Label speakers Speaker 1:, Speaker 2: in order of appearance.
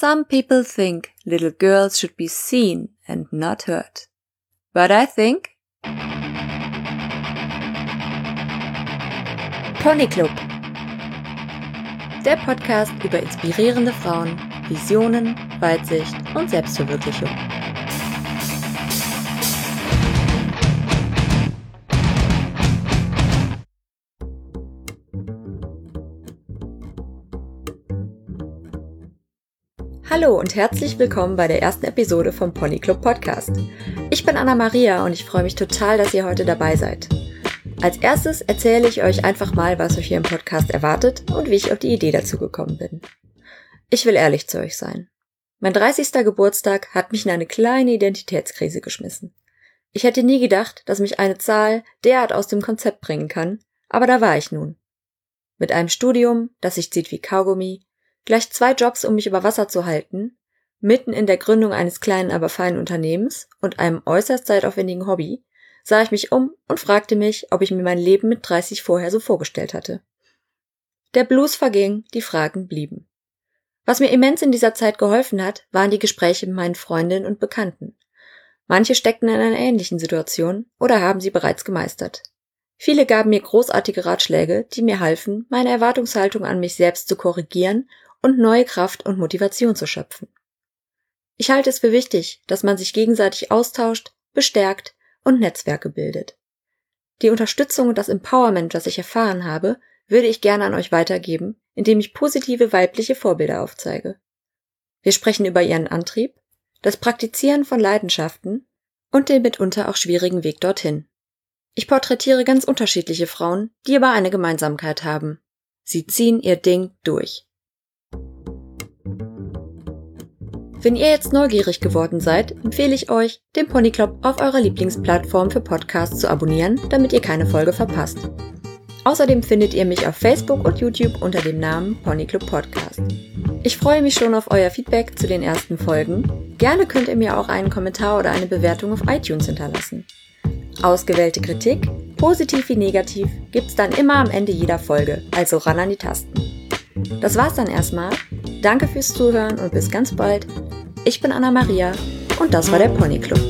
Speaker 1: Some people think little girls should be seen and not heard. But I think Pony Club. Der Podcast über inspirierende Frauen, Visionen, Weitsicht und Selbstverwirklichung. Hallo und herzlich willkommen bei der ersten Episode vom Pony Club Podcast. Ich bin Anna Maria und ich freue mich total, dass ihr heute dabei seid. Als erstes erzähle ich euch einfach mal, was euch hier im Podcast erwartet und wie ich auf die Idee dazu gekommen bin. Ich will ehrlich zu euch sein. Mein 30. Geburtstag hat mich in eine kleine Identitätskrise geschmissen. Ich hätte nie gedacht, dass mich eine Zahl derart aus dem Konzept bringen kann, aber da war ich nun. Mit einem Studium, das sich zieht wie Kaugummi, gleich zwei Jobs, um mich über Wasser zu halten, mitten in der Gründung eines kleinen, aber feinen Unternehmens und einem äußerst zeitaufwendigen Hobby, sah ich mich um und fragte mich, ob ich mir mein Leben mit 30 vorher so vorgestellt hatte. Der Blues verging, die Fragen blieben. Was mir immens in dieser Zeit geholfen hat, waren die Gespräche mit meinen Freundinnen und Bekannten. Manche steckten in einer ähnlichen Situation oder haben sie bereits gemeistert. Viele gaben mir großartige Ratschläge, die mir halfen, meine Erwartungshaltung an mich selbst zu korrigieren und neue Kraft und Motivation zu schöpfen. Ich halte es für wichtig, dass man sich gegenseitig austauscht, bestärkt und Netzwerke bildet. Die Unterstützung und das Empowerment, das ich erfahren habe, würde ich gerne an euch weitergeben, indem ich positive weibliche Vorbilder aufzeige. Wir sprechen über ihren Antrieb, das Praktizieren von Leidenschaften und den mitunter auch schwierigen Weg dorthin. Ich porträtiere ganz unterschiedliche Frauen, die aber eine Gemeinsamkeit haben. Sie ziehen ihr Ding durch. Wenn ihr jetzt neugierig geworden seid, empfehle ich euch, den Pony Club auf eurer Lieblingsplattform für Podcasts zu abonnieren, damit ihr keine Folge verpasst. Außerdem findet ihr mich auf Facebook und YouTube unter dem Namen Pony Club Podcast. Ich freue mich schon auf euer Feedback zu den ersten Folgen. Gerne könnt ihr mir auch einen Kommentar oder eine Bewertung auf iTunes hinterlassen. Ausgewählte Kritik, positiv wie negativ, gibt's dann immer am Ende jeder Folge, also ran an die Tasten. Das war's dann erstmal. Danke fürs Zuhören und bis ganz bald. Ich bin Anna Maria und das war der Pony Club.